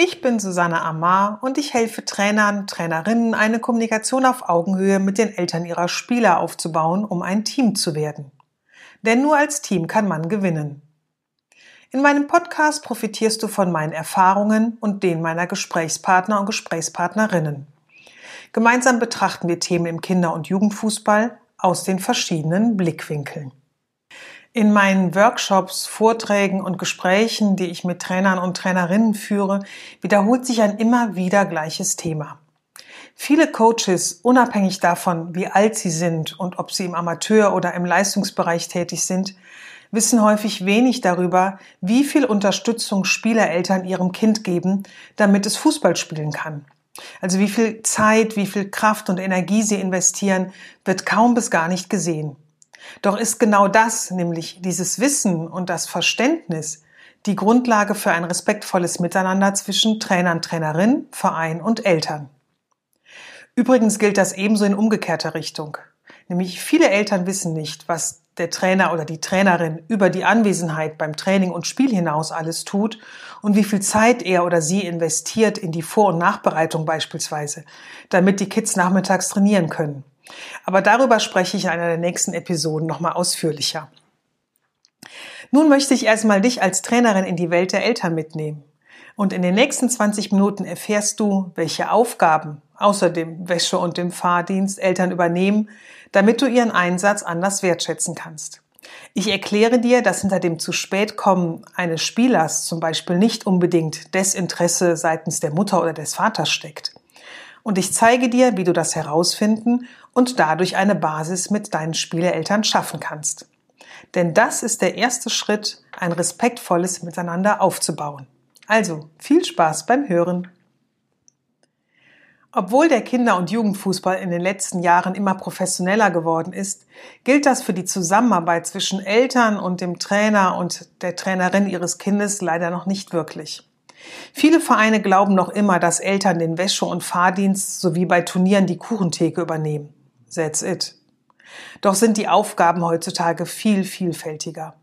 Ich bin Susanne Amar und ich helfe Trainern, Trainerinnen, eine Kommunikation auf Augenhöhe mit den Eltern ihrer Spieler aufzubauen, um ein Team zu werden. Denn nur als Team kann man gewinnen. In meinem Podcast profitierst du von meinen Erfahrungen und denen meiner Gesprächspartner und Gesprächspartnerinnen. Gemeinsam betrachten wir Themen im Kinder- und Jugendfußball aus den verschiedenen Blickwinkeln. In meinen Workshops, Vorträgen und Gesprächen, die ich mit Trainern und Trainerinnen führe, wiederholt sich ein immer wieder gleiches Thema. Viele Coaches, unabhängig davon, wie alt sie sind und ob sie im Amateur- oder im Leistungsbereich tätig sind, wissen häufig wenig darüber, wie viel Unterstützung Spielereltern ihrem Kind geben, damit es Fußball spielen kann. Also wie viel Zeit, wie viel Kraft und Energie sie investieren, wird kaum bis gar nicht gesehen. Doch ist genau das, nämlich dieses Wissen und das Verständnis, die Grundlage für ein respektvolles Miteinander zwischen Trainern, Trainerin, Verein und Eltern. Übrigens gilt das ebenso in umgekehrter Richtung. Nämlich viele Eltern wissen nicht, was der Trainer oder die Trainerin über die Anwesenheit beim Training und Spiel hinaus alles tut und wie viel Zeit er oder sie investiert in die Vor- und Nachbereitung beispielsweise, damit die Kids nachmittags trainieren können. Aber darüber spreche ich in einer der nächsten Episoden nochmal ausführlicher. Nun möchte ich erstmal dich als Trainerin in die Welt der Eltern mitnehmen. Und in den nächsten 20 Minuten erfährst du, welche Aufgaben außer dem Wäsche- und dem Fahrdienst Eltern übernehmen, damit du ihren Einsatz anders wertschätzen kannst. Ich erkläre dir, dass hinter dem zu spät kommen eines Spielers zum Beispiel nicht unbedingt Desinteresse seitens der Mutter oder des Vaters steckt. Und ich zeige dir, wie du das herausfinden und dadurch eine Basis mit deinen Spieleeltern schaffen kannst. Denn das ist der erste Schritt, ein respektvolles Miteinander aufzubauen. Also viel Spaß beim Hören. Obwohl der Kinder- und Jugendfußball in den letzten Jahren immer professioneller geworden ist, gilt das für die Zusammenarbeit zwischen Eltern und dem Trainer und der Trainerin ihres Kindes leider noch nicht wirklich. Viele Vereine glauben noch immer, dass Eltern den Wäsche- und Fahrdienst sowie bei Turnieren die Kuchentheke übernehmen. That's it. Doch sind die Aufgaben heutzutage viel vielfältiger.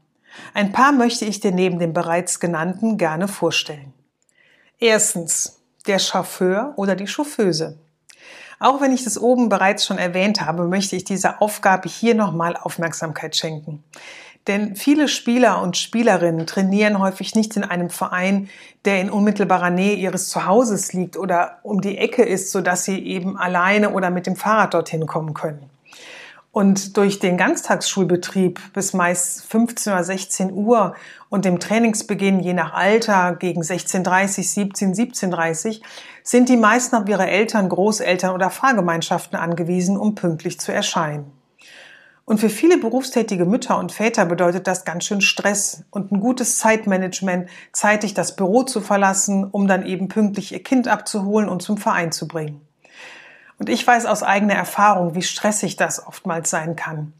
Ein paar möchte ich dir neben den bereits genannten gerne vorstellen. Erstens der Chauffeur oder die Chauffeuse. Auch wenn ich das oben bereits schon erwähnt habe, möchte ich dieser Aufgabe hier nochmal Aufmerksamkeit schenken. Denn viele Spieler und Spielerinnen trainieren häufig nicht in einem Verein, der in unmittelbarer Nähe ihres Zuhauses liegt oder um die Ecke ist, sodass sie eben alleine oder mit dem Fahrrad dorthin kommen können. Und durch den Ganztagsschulbetrieb bis meist 15 oder 16 Uhr und dem Trainingsbeginn je nach Alter gegen 16.30, 17, 17.30 sind die meisten auf ihre Eltern, Großeltern oder Fahrgemeinschaften angewiesen, um pünktlich zu erscheinen. Und für viele berufstätige Mütter und Väter bedeutet das ganz schön Stress und ein gutes Zeitmanagement, zeitig das Büro zu verlassen, um dann eben pünktlich ihr Kind abzuholen und zum Verein zu bringen. Und ich weiß aus eigener Erfahrung, wie stressig das oftmals sein kann.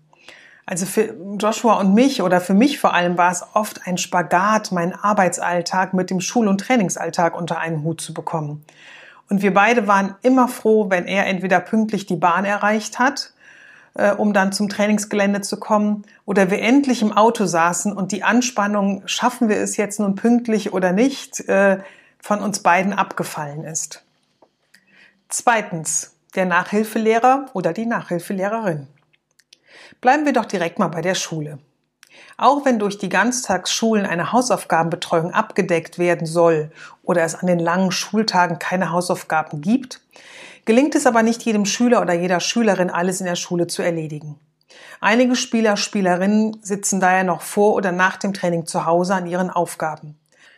Also für Joshua und mich oder für mich vor allem war es oft ein Spagat, meinen Arbeitsalltag mit dem Schul- und Trainingsalltag unter einen Hut zu bekommen. Und wir beide waren immer froh, wenn er entweder pünktlich die Bahn erreicht hat äh, um dann zum Trainingsgelände zu kommen, oder wir endlich im Auto saßen und die Anspannung, schaffen wir es jetzt nun pünktlich oder nicht, äh, von uns beiden abgefallen ist. Zweitens, der Nachhilfelehrer oder die Nachhilfelehrerin. Bleiben wir doch direkt mal bei der Schule. Auch wenn durch die Ganztagsschulen eine Hausaufgabenbetreuung abgedeckt werden soll oder es an den langen Schultagen keine Hausaufgaben gibt, gelingt es aber nicht jedem Schüler oder jeder Schülerin, alles in der Schule zu erledigen. Einige Spieler, Spielerinnen sitzen daher noch vor oder nach dem Training zu Hause an ihren Aufgaben.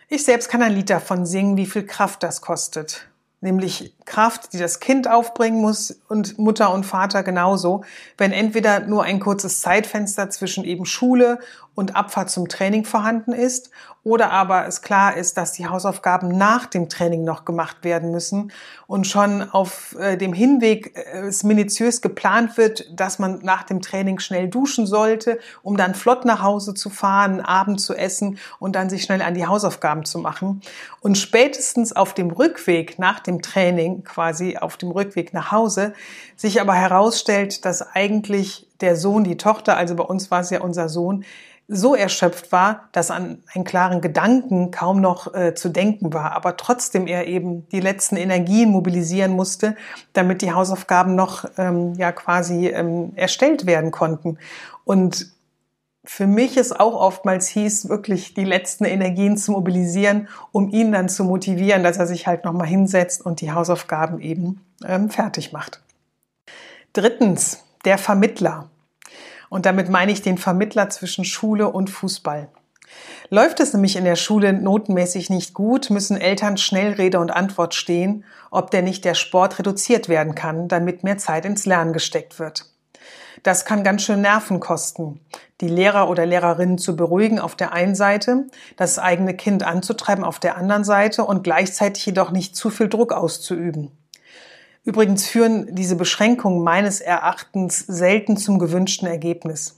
Ich selbst kann ein Lied davon singen, wie viel Kraft das kostet. Nämlich Kraft, die das Kind aufbringen muss und Mutter und Vater genauso, wenn entweder nur ein kurzes Zeitfenster zwischen eben Schule und Abfahrt zum Training vorhanden ist oder aber es klar ist, dass die Hausaufgaben nach dem Training noch gemacht werden müssen und schon auf äh, dem Hinweg äh, es minutiös geplant wird, dass man nach dem Training schnell duschen sollte, um dann flott nach Hause zu fahren, Abend zu essen und dann sich schnell an die Hausaufgaben zu machen. Und spätestens auf dem Rückweg nach dem Training, quasi auf dem Rückweg nach Hause, sich aber herausstellt, dass eigentlich der Sohn, die Tochter, also bei uns war es ja unser Sohn, so erschöpft war, dass an einen klaren Gedanken kaum noch äh, zu denken war, aber trotzdem er eben die letzten Energien mobilisieren musste, damit die Hausaufgaben noch ähm, ja quasi ähm, erstellt werden konnten. Und für mich ist auch oftmals hieß, wirklich die letzten Energien zu mobilisieren, um ihn dann zu motivieren, dass er sich halt nochmal hinsetzt und die Hausaufgaben eben ähm, fertig macht. Drittens, der Vermittler. Und damit meine ich den Vermittler zwischen Schule und Fußball. Läuft es nämlich in der Schule notenmäßig nicht gut, müssen Eltern schnell Rede und Antwort stehen, ob denn nicht der Sport reduziert werden kann, damit mehr Zeit ins Lernen gesteckt wird. Das kann ganz schön Nerven kosten, die Lehrer oder Lehrerinnen zu beruhigen auf der einen Seite, das eigene Kind anzutreiben auf der anderen Seite und gleichzeitig jedoch nicht zu viel Druck auszuüben. Übrigens führen diese Beschränkungen meines Erachtens selten zum gewünschten Ergebnis.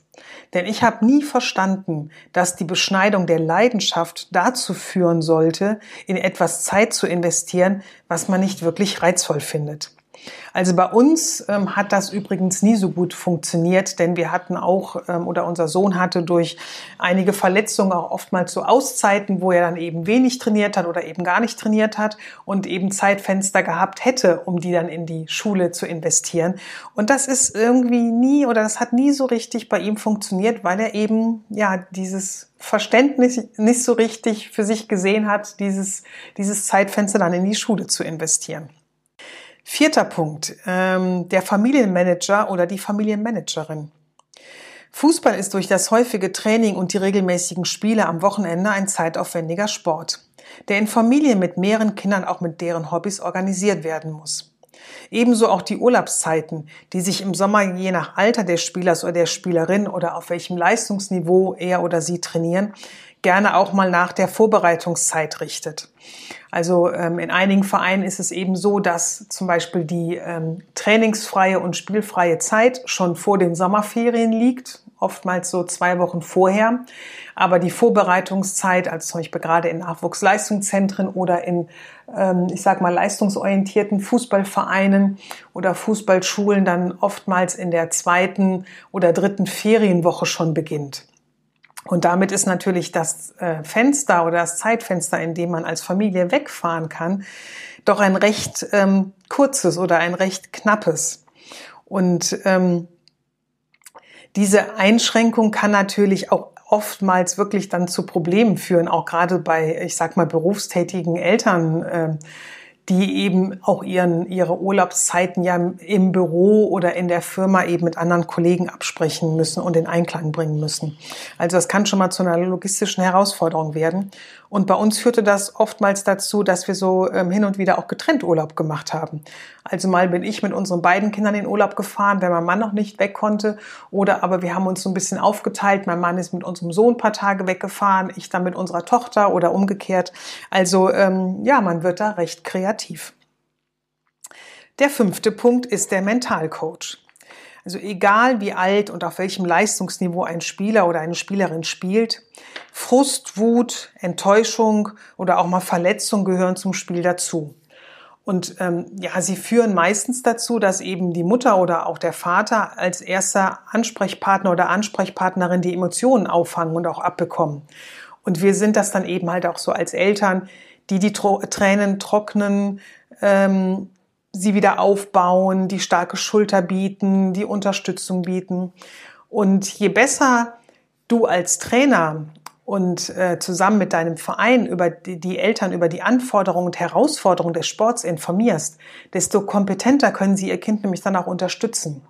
Denn ich habe nie verstanden, dass die Beschneidung der Leidenschaft dazu führen sollte, in etwas Zeit zu investieren, was man nicht wirklich reizvoll findet. Also bei uns ähm, hat das übrigens nie so gut funktioniert, denn wir hatten auch, ähm, oder unser Sohn hatte durch einige Verletzungen auch oftmals so Auszeiten, wo er dann eben wenig trainiert hat oder eben gar nicht trainiert hat und eben Zeitfenster gehabt hätte, um die dann in die Schule zu investieren. Und das ist irgendwie nie oder das hat nie so richtig bei ihm funktioniert, weil er eben ja dieses Verständnis nicht so richtig für sich gesehen hat, dieses, dieses Zeitfenster dann in die Schule zu investieren. Vierter Punkt, ähm, der Familienmanager oder die Familienmanagerin. Fußball ist durch das häufige Training und die regelmäßigen Spiele am Wochenende ein zeitaufwendiger Sport, der in Familien mit mehreren Kindern auch mit deren Hobbys organisiert werden muss. Ebenso auch die Urlaubszeiten, die sich im Sommer je nach Alter des Spielers oder der Spielerin oder auf welchem Leistungsniveau er oder sie trainieren, gerne auch mal nach der Vorbereitungszeit richtet. Also ähm, in einigen Vereinen ist es eben so, dass zum Beispiel die ähm, trainingsfreie und spielfreie Zeit schon vor den Sommerferien liegt, oftmals so zwei Wochen vorher. Aber die Vorbereitungszeit, also zum Beispiel gerade in Nachwuchsleistungszentren oder in, ähm, ich sag mal, leistungsorientierten Fußballvereinen oder Fußballschulen dann oftmals in der zweiten oder dritten Ferienwoche schon beginnt. Und damit ist natürlich das äh, Fenster oder das Zeitfenster, in dem man als Familie wegfahren kann, doch ein recht ähm, kurzes oder ein recht knappes. Und ähm, diese Einschränkung kann natürlich auch oftmals wirklich dann zu Problemen führen, auch gerade bei, ich sag mal, berufstätigen Eltern. Äh, die eben auch ihren, ihre Urlaubszeiten ja im Büro oder in der Firma eben mit anderen Kollegen absprechen müssen und in Einklang bringen müssen. Also das kann schon mal zu einer logistischen Herausforderung werden. Und bei uns führte das oftmals dazu, dass wir so ähm, hin und wieder auch getrennt Urlaub gemacht haben. Also mal bin ich mit unseren beiden Kindern in Urlaub gefahren, wenn mein Mann noch nicht weg konnte. Oder aber wir haben uns so ein bisschen aufgeteilt. Mein Mann ist mit unserem Sohn ein paar Tage weggefahren, ich dann mit unserer Tochter oder umgekehrt. Also ähm, ja, man wird da recht kreativ. Der fünfte Punkt ist der Mentalcoach. Also egal wie alt und auf welchem Leistungsniveau ein Spieler oder eine Spielerin spielt, Frust, Wut, Enttäuschung oder auch mal Verletzung gehören zum Spiel dazu. Und ähm, ja, sie führen meistens dazu, dass eben die Mutter oder auch der Vater als erster Ansprechpartner oder Ansprechpartnerin die Emotionen auffangen und auch abbekommen. Und wir sind das dann eben halt auch so als Eltern, die die Tränen trocknen, ähm, sie wieder aufbauen, die starke Schulter bieten, die Unterstützung bieten. Und je besser du als Trainer und äh, zusammen mit deinem Verein über die, die, Eltern über die Anforderungen und Herausforderungen des Sports informierst, desto kompetenter können sie ihr Kind nämlich dann auch unterstützen.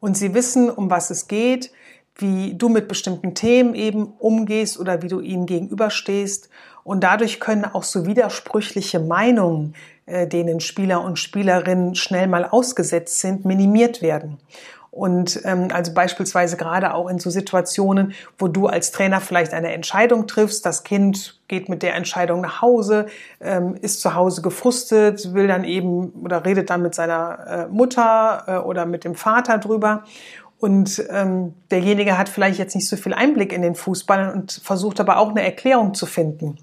Und sie wissen, um was es geht, wie du mit bestimmten Themen eben umgehst oder wie du ihnen gegenüberstehst. Und dadurch können auch so widersprüchliche Meinungen, denen Spieler und Spielerinnen schnell mal ausgesetzt sind, minimiert werden. Und ähm, also beispielsweise gerade auch in so Situationen, wo du als Trainer vielleicht eine Entscheidung triffst, das Kind geht mit der Entscheidung nach Hause, ähm, ist zu Hause gefrustet, will dann eben oder redet dann mit seiner äh, Mutter äh, oder mit dem Vater drüber. Und ähm, derjenige hat vielleicht jetzt nicht so viel Einblick in den Fußball und versucht aber auch eine Erklärung zu finden.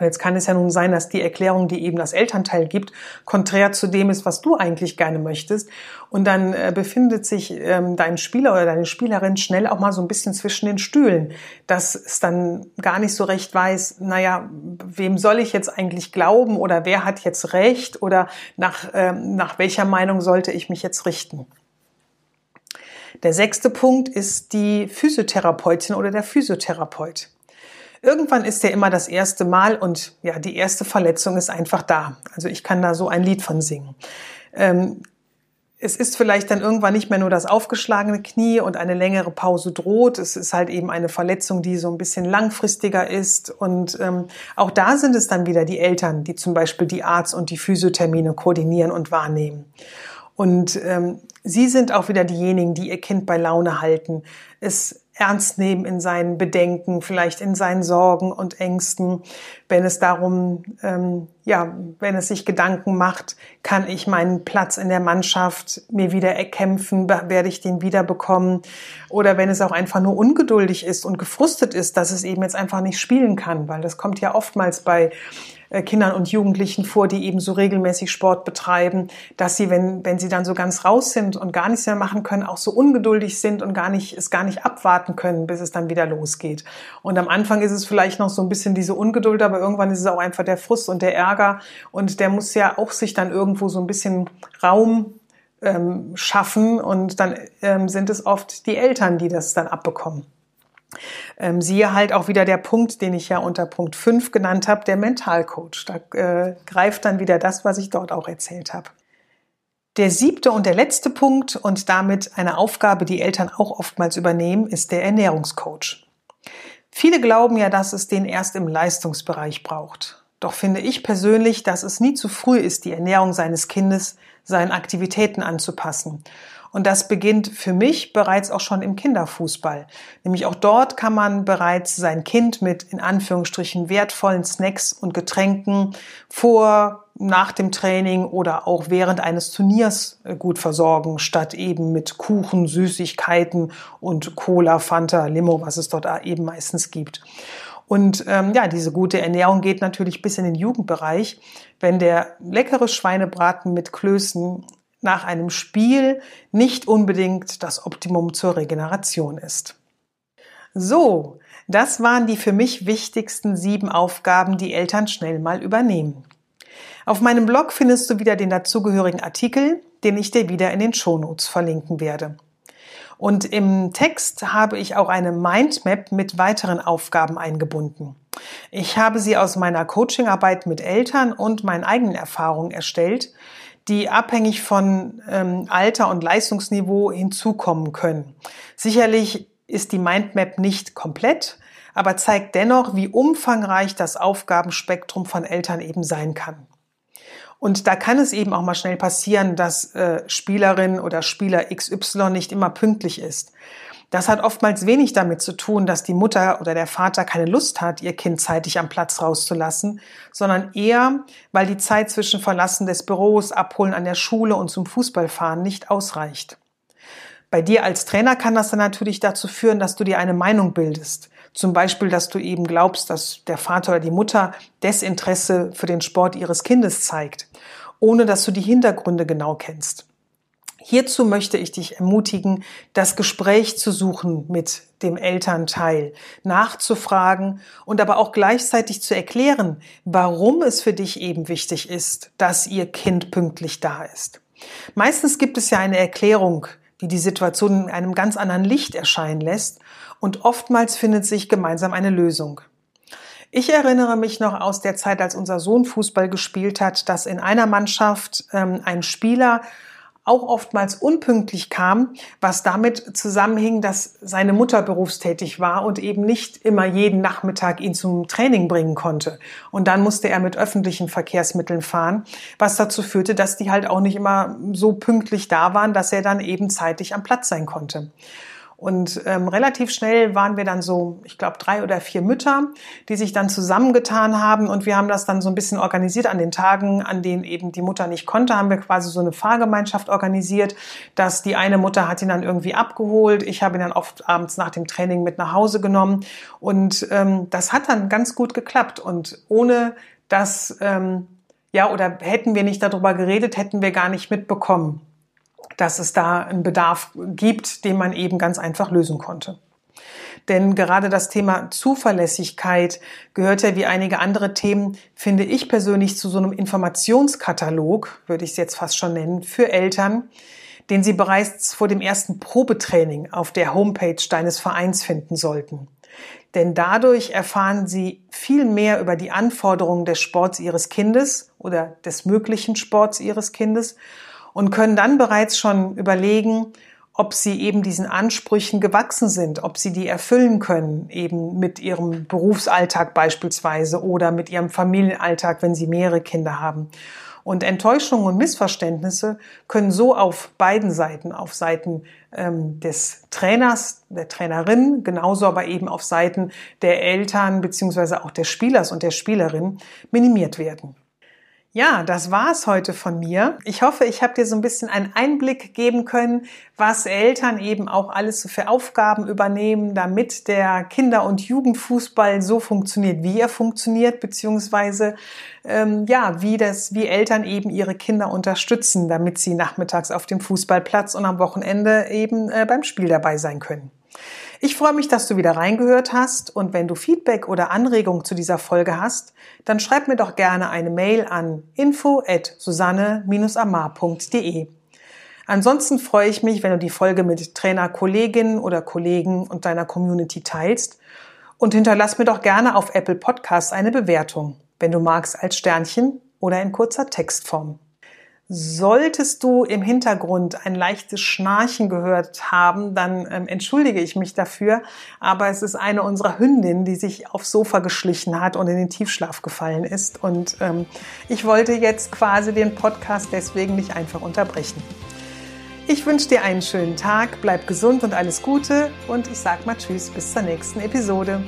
Jetzt kann es ja nun sein, dass die Erklärung, die eben das Elternteil gibt, konträr zu dem ist, was du eigentlich gerne möchtest. Und dann äh, befindet sich ähm, dein Spieler oder deine Spielerin schnell auch mal so ein bisschen zwischen den Stühlen, dass es dann gar nicht so recht weiß, naja, wem soll ich jetzt eigentlich glauben oder wer hat jetzt recht oder nach, ähm, nach welcher Meinung sollte ich mich jetzt richten. Der sechste Punkt ist die Physiotherapeutin oder der Physiotherapeut. Irgendwann ist ja immer das erste Mal und ja, die erste Verletzung ist einfach da. Also ich kann da so ein Lied von singen. Ähm, es ist vielleicht dann irgendwann nicht mehr nur das aufgeschlagene Knie und eine längere Pause droht. Es ist halt eben eine Verletzung, die so ein bisschen langfristiger ist. Und ähm, auch da sind es dann wieder die Eltern, die zum Beispiel die Arzt- und die Physiothermine koordinieren und wahrnehmen. Und ähm, sie sind auch wieder diejenigen, die ihr Kind bei Laune halten, es ernst nehmen in seinen Bedenken, vielleicht in seinen Sorgen und Ängsten. Wenn es darum, ähm, ja, wenn es sich Gedanken macht, kann ich meinen Platz in der Mannschaft mir wieder erkämpfen, werde ich den wiederbekommen? Oder wenn es auch einfach nur ungeduldig ist und gefrustet ist, dass es eben jetzt einfach nicht spielen kann, weil das kommt ja oftmals bei Kindern und Jugendlichen vor, die eben so regelmäßig Sport betreiben, dass sie, wenn, wenn sie dann so ganz raus sind und gar nichts mehr machen können, auch so ungeduldig sind und gar nicht, es gar nicht abwarten können, bis es dann wieder losgeht. Und am Anfang ist es vielleicht noch so ein bisschen diese Ungeduld, aber irgendwann ist es auch einfach der Frust und der Ärger und der muss ja auch sich dann irgendwo so ein bisschen Raum ähm, schaffen und dann ähm, sind es oft die Eltern, die das dann abbekommen. Ähm, siehe halt auch wieder der Punkt, den ich ja unter Punkt 5 genannt habe, der Mentalcoach. Da äh, greift dann wieder das, was ich dort auch erzählt habe. Der siebte und der letzte Punkt und damit eine Aufgabe, die Eltern auch oftmals übernehmen, ist der Ernährungscoach. Viele glauben ja, dass es den erst im Leistungsbereich braucht. Doch finde ich persönlich, dass es nie zu früh ist, die Ernährung seines Kindes seinen Aktivitäten anzupassen und das beginnt für mich bereits auch schon im Kinderfußball. Nämlich auch dort kann man bereits sein Kind mit in Anführungsstrichen wertvollen Snacks und Getränken vor, nach dem Training oder auch während eines Turniers äh, gut versorgen, statt eben mit Kuchen, Süßigkeiten und Cola, Fanta, Limo, was es dort eben meistens gibt. Und ähm, ja, diese gute Ernährung geht natürlich bis in den Jugendbereich. Wenn der leckere Schweinebraten mit Klößen nach einem Spiel nicht unbedingt das Optimum zur Regeneration ist. So, das waren die für mich wichtigsten sieben Aufgaben, die Eltern schnell mal übernehmen. Auf meinem Blog findest du wieder den dazugehörigen Artikel, den ich dir wieder in den Shownotes verlinken werde. Und im Text habe ich auch eine Mindmap mit weiteren Aufgaben eingebunden. Ich habe sie aus meiner Coachingarbeit mit Eltern und meinen eigenen Erfahrungen erstellt die abhängig von ähm, Alter und Leistungsniveau hinzukommen können. Sicherlich ist die Mindmap nicht komplett, aber zeigt dennoch, wie umfangreich das Aufgabenspektrum von Eltern eben sein kann. Und da kann es eben auch mal schnell passieren, dass äh, Spielerin oder Spieler XY nicht immer pünktlich ist. Das hat oftmals wenig damit zu tun, dass die Mutter oder der Vater keine Lust hat, ihr Kind zeitig am Platz rauszulassen, sondern eher, weil die Zeit zwischen Verlassen des Büros, Abholen an der Schule und zum Fußballfahren nicht ausreicht. Bei dir als Trainer kann das dann natürlich dazu führen, dass du dir eine Meinung bildest. Zum Beispiel, dass du eben glaubst, dass der Vater oder die Mutter Desinteresse für den Sport ihres Kindes zeigt, ohne dass du die Hintergründe genau kennst. Hierzu möchte ich dich ermutigen, das Gespräch zu suchen mit dem Elternteil, nachzufragen und aber auch gleichzeitig zu erklären, warum es für dich eben wichtig ist, dass ihr Kind pünktlich da ist. Meistens gibt es ja eine Erklärung, die die Situation in einem ganz anderen Licht erscheinen lässt und oftmals findet sich gemeinsam eine Lösung. Ich erinnere mich noch aus der Zeit, als unser Sohn Fußball gespielt hat, dass in einer Mannschaft ähm, ein Spieler auch oftmals unpünktlich kam, was damit zusammenhing, dass seine Mutter berufstätig war und eben nicht immer jeden Nachmittag ihn zum Training bringen konnte. Und dann musste er mit öffentlichen Verkehrsmitteln fahren, was dazu führte, dass die halt auch nicht immer so pünktlich da waren, dass er dann eben zeitig am Platz sein konnte. Und ähm, relativ schnell waren wir dann so, ich glaube, drei oder vier Mütter, die sich dann zusammengetan haben. Und wir haben das dann so ein bisschen organisiert an den Tagen, an denen eben die Mutter nicht konnte, haben wir quasi so eine Fahrgemeinschaft organisiert, dass die eine Mutter hat ihn dann irgendwie abgeholt, ich habe ihn dann oft abends nach dem Training mit nach Hause genommen. Und ähm, das hat dann ganz gut geklappt. Und ohne dass ähm, ja oder hätten wir nicht darüber geredet, hätten wir gar nicht mitbekommen dass es da einen Bedarf gibt, den man eben ganz einfach lösen konnte. Denn gerade das Thema Zuverlässigkeit gehört ja wie einige andere Themen, finde ich persönlich, zu so einem Informationskatalog, würde ich es jetzt fast schon nennen, für Eltern, den sie bereits vor dem ersten Probetraining auf der Homepage deines Vereins finden sollten. Denn dadurch erfahren sie viel mehr über die Anforderungen des Sports ihres Kindes oder des möglichen Sports ihres Kindes und können dann bereits schon überlegen, ob sie eben diesen Ansprüchen gewachsen sind, ob sie die erfüllen können, eben mit ihrem Berufsalltag beispielsweise oder mit ihrem Familienalltag, wenn sie mehrere Kinder haben. Und Enttäuschungen und Missverständnisse können so auf beiden Seiten, auf Seiten ähm, des Trainers, der Trainerin, genauso aber eben auf Seiten der Eltern beziehungsweise auch des Spielers und der Spielerin minimiert werden. Ja, das war's heute von mir. Ich hoffe, ich habe dir so ein bisschen einen Einblick geben können, was Eltern eben auch alles für Aufgaben übernehmen, damit der Kinder- und Jugendfußball so funktioniert, wie er funktioniert, beziehungsweise ähm, ja, wie das, wie Eltern eben ihre Kinder unterstützen, damit sie nachmittags auf dem Fußballplatz und am Wochenende eben äh, beim Spiel dabei sein können. Ich freue mich, dass du wieder reingehört hast und wenn du Feedback oder Anregungen zu dieser Folge hast, dann schreib mir doch gerne eine Mail an info@susanne-amar.de. Ansonsten freue ich mich, wenn du die Folge mit Trainer, Kolleginnen oder Kollegen und deiner Community teilst und hinterlass mir doch gerne auf Apple Podcasts eine Bewertung, wenn du magst als Sternchen oder in kurzer Textform. Solltest du im Hintergrund ein leichtes Schnarchen gehört haben, dann ähm, entschuldige ich mich dafür. Aber es ist eine unserer Hündinnen, die sich aufs Sofa geschlichen hat und in den Tiefschlaf gefallen ist. Und ähm, ich wollte jetzt quasi den Podcast deswegen nicht einfach unterbrechen. Ich wünsche dir einen schönen Tag, bleib gesund und alles Gute und ich sag mal Tschüss bis zur nächsten Episode.